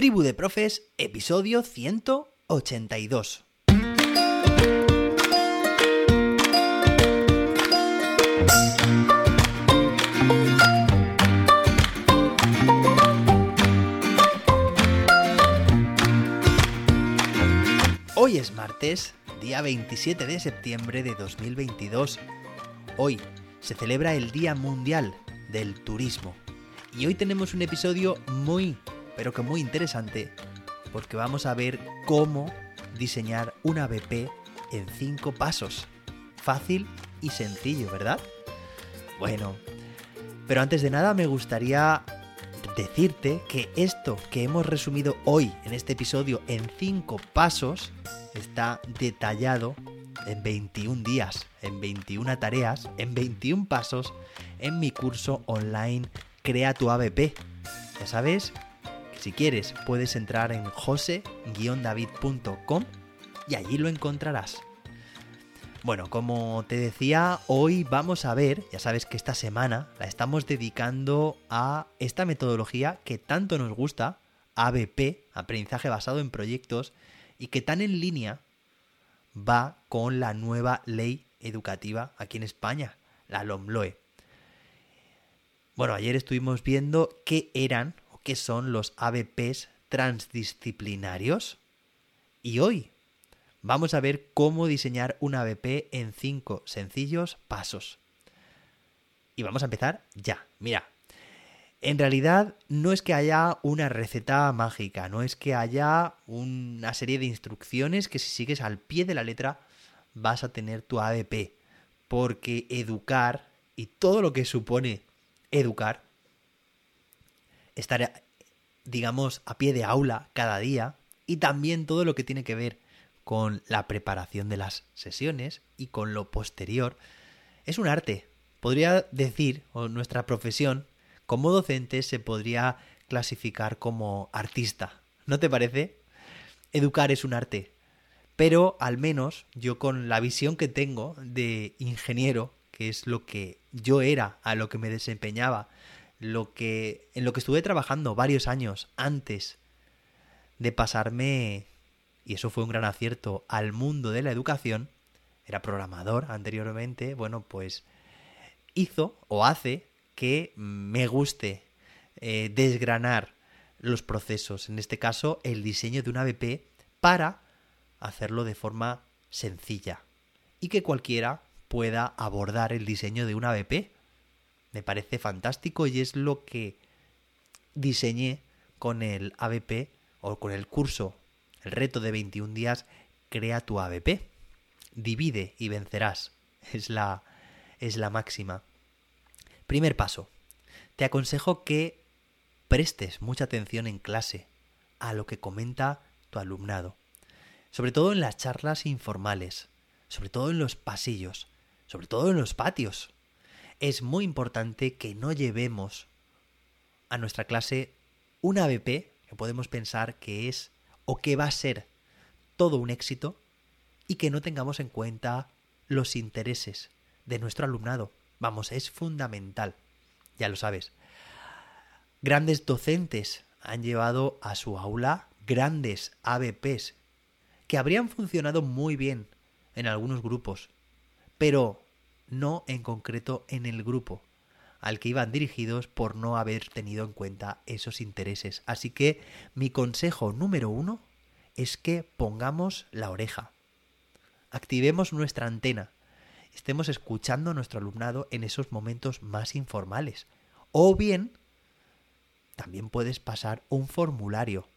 Tribu de Profes, episodio 182. Hoy es martes, día 27 de septiembre de 2022. Hoy se celebra el Día Mundial del Turismo. Y hoy tenemos un episodio muy, pero que muy interesante, porque vamos a ver cómo diseñar una BP en 5 pasos. Fácil y sencillo, ¿verdad? Bueno, pero antes de nada me gustaría decirte que esto que hemos resumido hoy en este episodio en 5 pasos está detallado en 21 días, en 21 tareas, en 21 pasos en mi curso online Crea tu ABP. Ya sabes si quieres puedes entrar en jose-david.com y allí lo encontrarás. Bueno, como te decía, hoy vamos a ver, ya sabes que esta semana la estamos dedicando a esta metodología que tanto nos gusta, ABP, aprendizaje basado en proyectos, y que tan en línea va con la nueva ley educativa aquí en España, la LOMLOE. Bueno, ayer estuvimos viendo qué eran qué son los ABPs transdisciplinarios y hoy vamos a ver cómo diseñar un ABP en cinco sencillos pasos. Y vamos a empezar ya. Mira, en realidad no es que haya una receta mágica, no es que haya una serie de instrucciones que si sigues al pie de la letra vas a tener tu ABP. Porque educar y todo lo que supone educar, estar, digamos, a pie de aula cada día y también todo lo que tiene que ver con la preparación de las sesiones y con lo posterior, es un arte. Podría decir, o nuestra profesión como docente se podría clasificar como artista. ¿No te parece? Educar es un arte. Pero al menos yo con la visión que tengo de ingeniero, que es lo que yo era, a lo que me desempeñaba, lo que en lo que estuve trabajando varios años antes de pasarme y eso fue un gran acierto al mundo de la educación, era programador anteriormente, bueno, pues hizo o hace que me guste eh, desgranar los procesos, en este caso el diseño de una BP para hacerlo de forma sencilla y que cualquiera pueda abordar el diseño de una BP. Me parece fantástico y es lo que diseñé con el ABP o con el curso, el reto de 21 días, crea tu ABP. Divide y vencerás. Es la, es la máxima. Primer paso. Te aconsejo que prestes mucha atención en clase a lo que comenta tu alumnado. Sobre todo en las charlas informales, sobre todo en los pasillos, sobre todo en los patios. Es muy importante que no llevemos a nuestra clase una ABP que podemos pensar que es o que va a ser todo un éxito y que no tengamos en cuenta los intereses de nuestro alumnado. Vamos, es fundamental. Ya lo sabes. Grandes docentes han llevado a su aula grandes ABPs que habrían funcionado muy bien en algunos grupos, pero no en concreto en el grupo al que iban dirigidos por no haber tenido en cuenta esos intereses. Así que mi consejo número uno es que pongamos la oreja, activemos nuestra antena estemos escuchando a nuestro alumnado en esos momentos más informales. O bien, también puedes pasar un formulario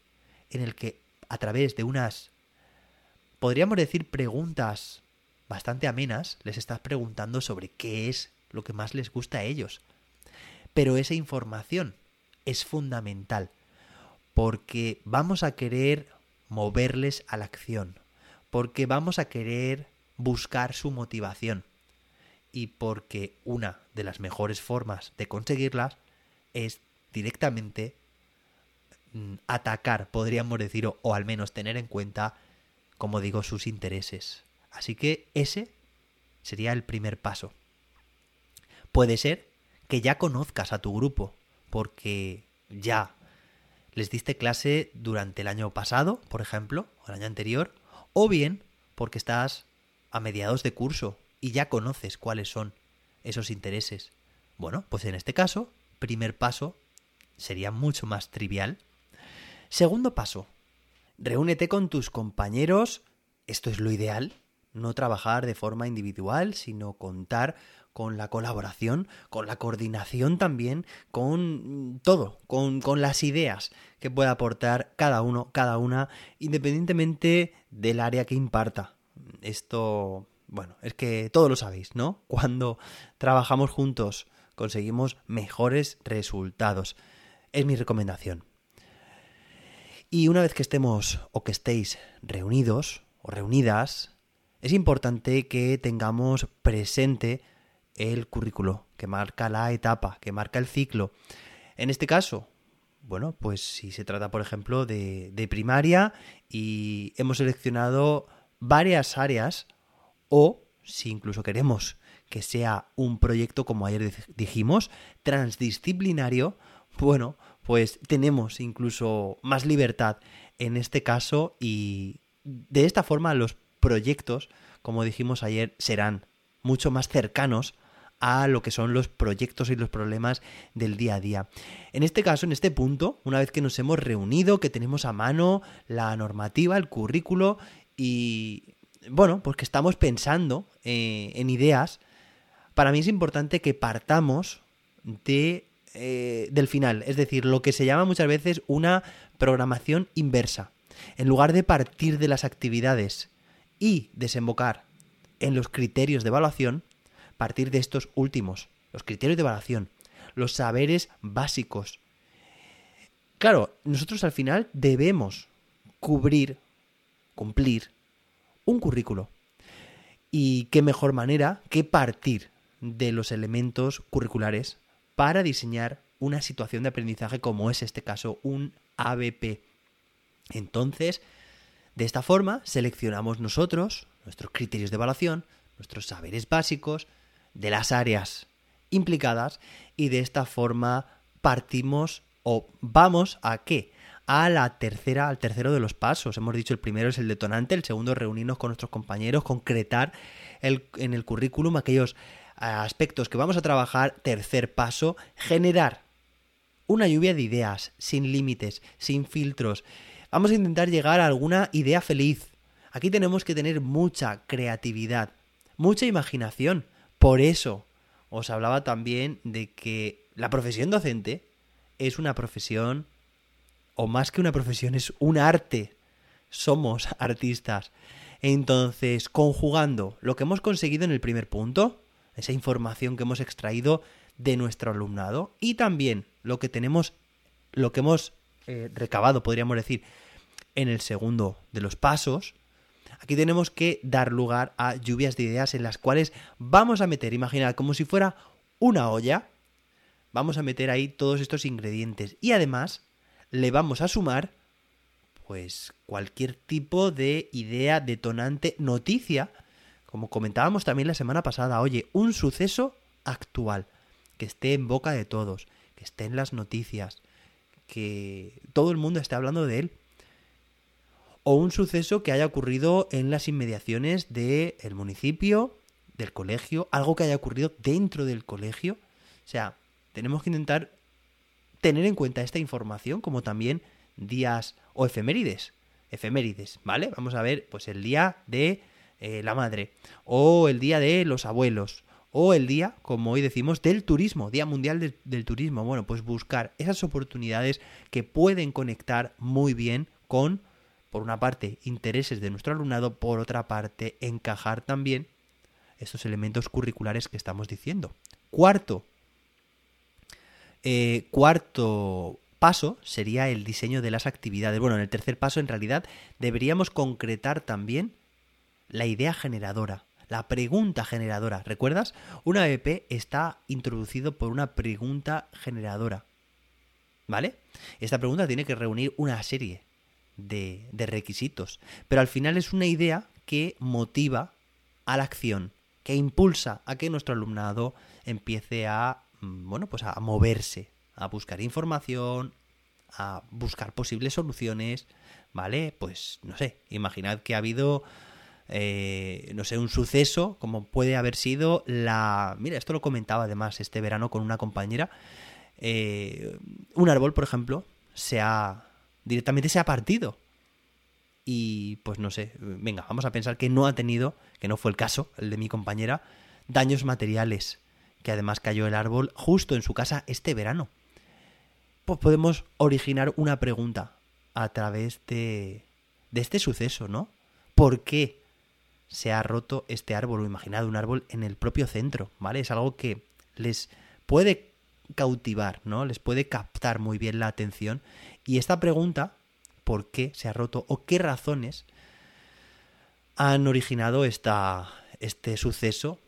en el que a través de unas, podríamos decir, preguntas bastante amenas, les estás preguntando sobre qué es lo que más les gusta a ellos. Pero esa información es fundamental porque vamos a querer moverles a la acción, porque vamos a querer buscar su motivación y porque una de las mejores formas de conseguirlas es directamente mm, atacar, podríamos decir, o, o, al menos tener en cuenta, como digo, sus intereses. Así que ese sería el primer paso. Puede ser que ya conozcas a tu grupo, porque ya les diste clase durante el año pasado, por ejemplo, o el año anterior, o bien porque estás a mediados de curso y ya conoces cuáles son esos intereses. Bueno, pues en este caso, primer paso sería mucho más trivial. Segundo paso, reúnete con tus compañeros, esto es lo ideal, no trabajar de forma individual, sino contar con la colaboración, con la coordinación también, con todo, con, con, las ideas que pueda aportar cada uno, cada una, independientemente del área que imparta. Esto, bueno, es que todo lo sabéis, ¿no? Cuando trabajamos juntos conseguimos mejores resultados. Es mi recomendación. Y una vez que estemos o que estéis reunidos o reunidas, es importante que tengamos presente el currículo, que marca la etapa, que marca el ciclo. En este caso, bueno, pues si se trata, por ejemplo, de, de primaria y hemos seleccionado varias áreas, o si incluso queremos que sea un proyecto, como ayer dijimos, transdisciplinario, bueno, pues tenemos incluso más libertad en este caso y de esta forma los proyectos, como dijimos ayer, serán mucho más cercanos a lo que son los proyectos y los problemas del día a día. En este caso, en este punto, una vez que nos hemos reunido, que tenemos a mano la normativa, el currículo y, bueno, pues que estamos pensando eh, en ideas, para mí es importante que partamos de, eh, del final, es decir, lo que se llama muchas veces una programación inversa. En lugar de partir de las actividades y desembocar en los criterios de evaluación, partir de estos últimos, los criterios de evaluación, los saberes básicos. Claro, nosotros al final debemos cubrir, cumplir un currículo. Y qué mejor manera que partir de los elementos curriculares para diseñar una situación de aprendizaje como es este caso, un ABP. Entonces, de esta forma seleccionamos nosotros nuestros criterios de evaluación, nuestros saberes básicos, de las áreas implicadas y de esta forma partimos o vamos a qué? A la tercera, al tercero de los pasos. Hemos dicho el primero es el detonante, el segundo reunirnos con nuestros compañeros, concretar el, en el currículum aquellos eh, aspectos que vamos a trabajar. Tercer paso, generar una lluvia de ideas, sin límites, sin filtros. Vamos a intentar llegar a alguna idea feliz. Aquí tenemos que tener mucha creatividad, mucha imaginación, por eso os hablaba también de que la profesión docente es una profesión, o más que una profesión, es un arte. Somos artistas. Entonces, conjugando lo que hemos conseguido en el primer punto, esa información que hemos extraído de nuestro alumnado, y también lo que tenemos, lo que hemos eh, recabado, podríamos decir, en el segundo de los pasos, Aquí tenemos que dar lugar a lluvias de ideas en las cuales vamos a meter, imaginad, como si fuera una olla, vamos a meter ahí todos estos ingredientes. Y además le vamos a sumar pues cualquier tipo de idea detonante, noticia, como comentábamos también la semana pasada, oye, un suceso actual, que esté en boca de todos, que esté en las noticias, que todo el mundo esté hablando de él o un suceso que haya ocurrido en las inmediaciones del municipio, del colegio, algo que haya ocurrido dentro del colegio. O sea, tenemos que intentar tener en cuenta esta información como también días o efemérides. Efemérides, ¿vale? Vamos a ver, pues el día de eh, la madre, o el día de los abuelos, o el día, como hoy decimos, del turismo, Día Mundial del Turismo. Bueno, pues buscar esas oportunidades que pueden conectar muy bien con por una parte, intereses de nuestro alumnado, por otra parte, encajar también estos elementos curriculares que estamos diciendo. Cuarto, eh, cuarto paso sería el diseño de las actividades. Bueno, en el tercer paso, en realidad, deberíamos concretar también la idea generadora, la pregunta generadora. ¿Recuerdas? Una EP está introducido por una pregunta generadora. ¿Vale? Esta pregunta tiene que reunir una serie de, requisitos. Pero al final es una idea que motiva a la acción, que impulsa a que nuestro alumnado empiece a, mm, bueno, pues a moverse, a buscar información, a buscar posibles soluciones, ¿vale? Pues no sé, imaginad que ha habido, eh, no sé, un suceso como puede haber sido la... Mira, esto lo comentaba además este verano con una compañera. Eh, un árbol, por ejemplo, se ha... directamente se ha partido. Y pues no sé, venga, vamos a pensar que no ha tenido, que no fue el caso, el de mi compañera, daños materiales, que además cayó el árbol justo en su casa este verano. Pues podemos originar una pregunta a través de, de este suceso, ¿no? ¿Por qué se ha roto este árbol o imaginad un árbol en el propio centro, ¿vale? Es algo que les puede cautivar, ¿no? Les puede captar muy bien la atención. Y esta pregunta, ¿por qué se ha roto o qué razones han originado esta, este suceso?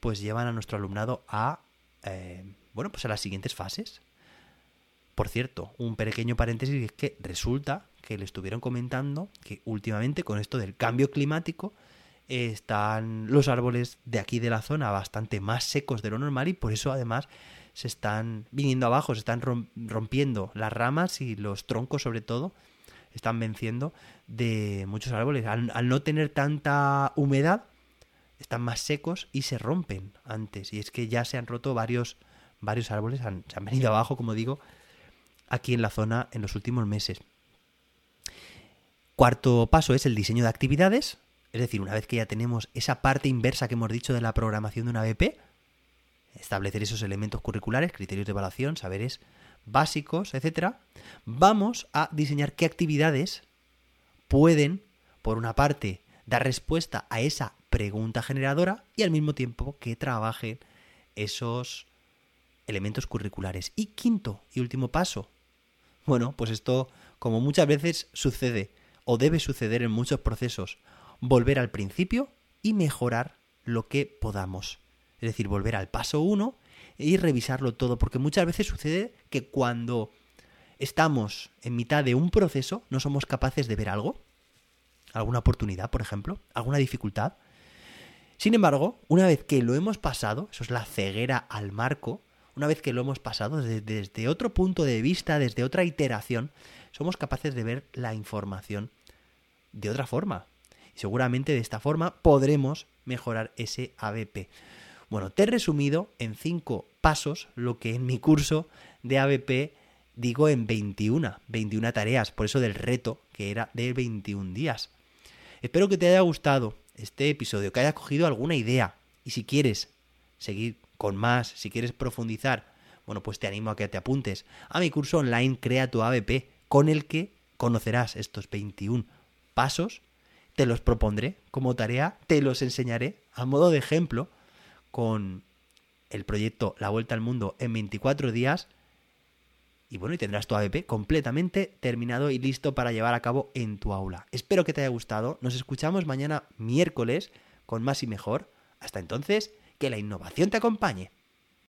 Pues llevan a nuestro alumnado a, eh, bueno, pues a las siguientes fases. Por cierto, un pequeño paréntesis es que resulta que le estuvieron comentando que últimamente con esto del cambio climático están los árboles de aquí de la zona bastante más secos de lo normal y por eso además se están viniendo abajo, se están rompiendo las ramas y los troncos sobre todo, están venciendo de muchos árboles. Al, no tener tanta humedad, están más secos y se rompen antes. Y es que ya se han roto varios, varios árboles, se han venido abajo, como digo, aquí en la zona en los últimos meses. Cuarto paso es el diseño de actividades, es decir, una vez que ya tenemos esa parte inversa que hemos dicho de la programación de una BP, establecer esos elementos curriculares, criterios de evaluación, saberes básicos, etc., vamos a diseñar qué actividades pueden, por una parte, dar respuesta a esa pregunta generadora y al mismo tiempo que trabajen esos elementos curriculares. Y quinto y último paso. Bueno, pues esto, como muchas veces sucede o debe suceder en muchos procesos, volver al principio y mejorar lo que podamos. Es decir, volver al paso 1 y revisarlo todo, porque muchas veces sucede que cuando estamos en mitad de un proceso no somos capaces de ver algo, alguna oportunidad, por ejemplo, alguna dificultad. Sin embargo, una vez que lo hemos pasado, eso es la ceguera al marco, una vez que lo hemos pasado desde, desde otro punto de vista, desde otra iteración, somos capaces de ver la información de otra forma. Y seguramente de esta forma podremos mejorar ese ABP. Bueno, te he resumido en cinco pasos lo que en mi curso de ABP digo en 21, 21 tareas, por eso del reto que era de 21 días. Espero que te haya gustado este episodio, que hayas cogido alguna idea. Y si quieres seguir con más, si quieres profundizar, bueno, pues te animo a que te apuntes a mi curso online Crea tu ABP, con el que conocerás estos 21 pasos, te los propondré como tarea, te los enseñaré a modo de ejemplo con el proyecto La Vuelta al Mundo en 24 días. Y bueno, y tendrás tu ABP completamente terminado y listo para llevar a cabo en tu aula. Espero que te haya gustado. Nos escuchamos mañana miércoles con más y mejor. Hasta entonces, que la innovación te acompañe.